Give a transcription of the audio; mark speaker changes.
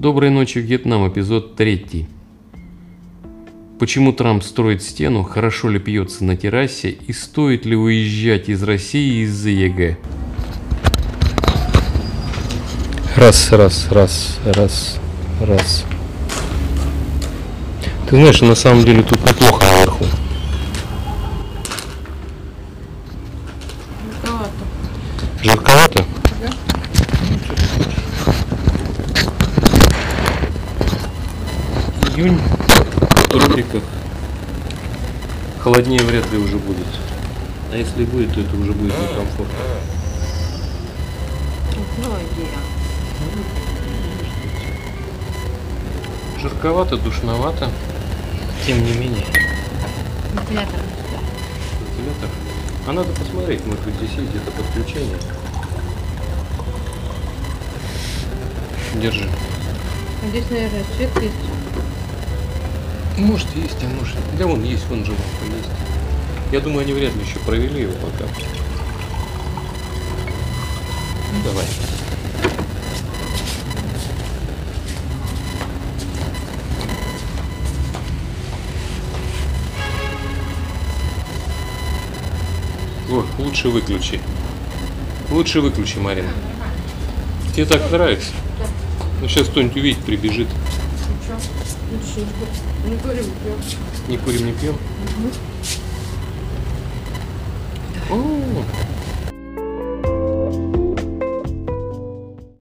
Speaker 1: Доброй ночи, Вьетнам, эпизод 3. Почему Трамп строит стену, хорошо ли пьется на террасе и стоит ли уезжать из России из-за ЕГЭ?
Speaker 2: Раз, раз, раз, раз, раз. Ты знаешь, на самом деле тут неплохо наверху.
Speaker 3: Жарковато.
Speaker 2: Жарковато?
Speaker 1: Июнь в тропиках. Холоднее вряд ли уже будет. А если будет, то это уже будет некомфортно. Жарковато, душновато. Тем не менее.
Speaker 3: Вентилятор.
Speaker 1: Вентилятор. А надо посмотреть, может быть здесь есть где-то подключение. Держи.
Speaker 3: Здесь, наверное, свет есть.
Speaker 1: Может есть, а может. Да вон есть, вон же лампа есть. Я думаю, они вряд ли еще провели его пока. Ну, давай. О, лучше выключи. Лучше выключи, Марина. Тебе так нравится? Ну сейчас кто-нибудь увидит, прибежит.
Speaker 3: Ничего. Не курим, пьем.
Speaker 1: Не курим, не пьем. О,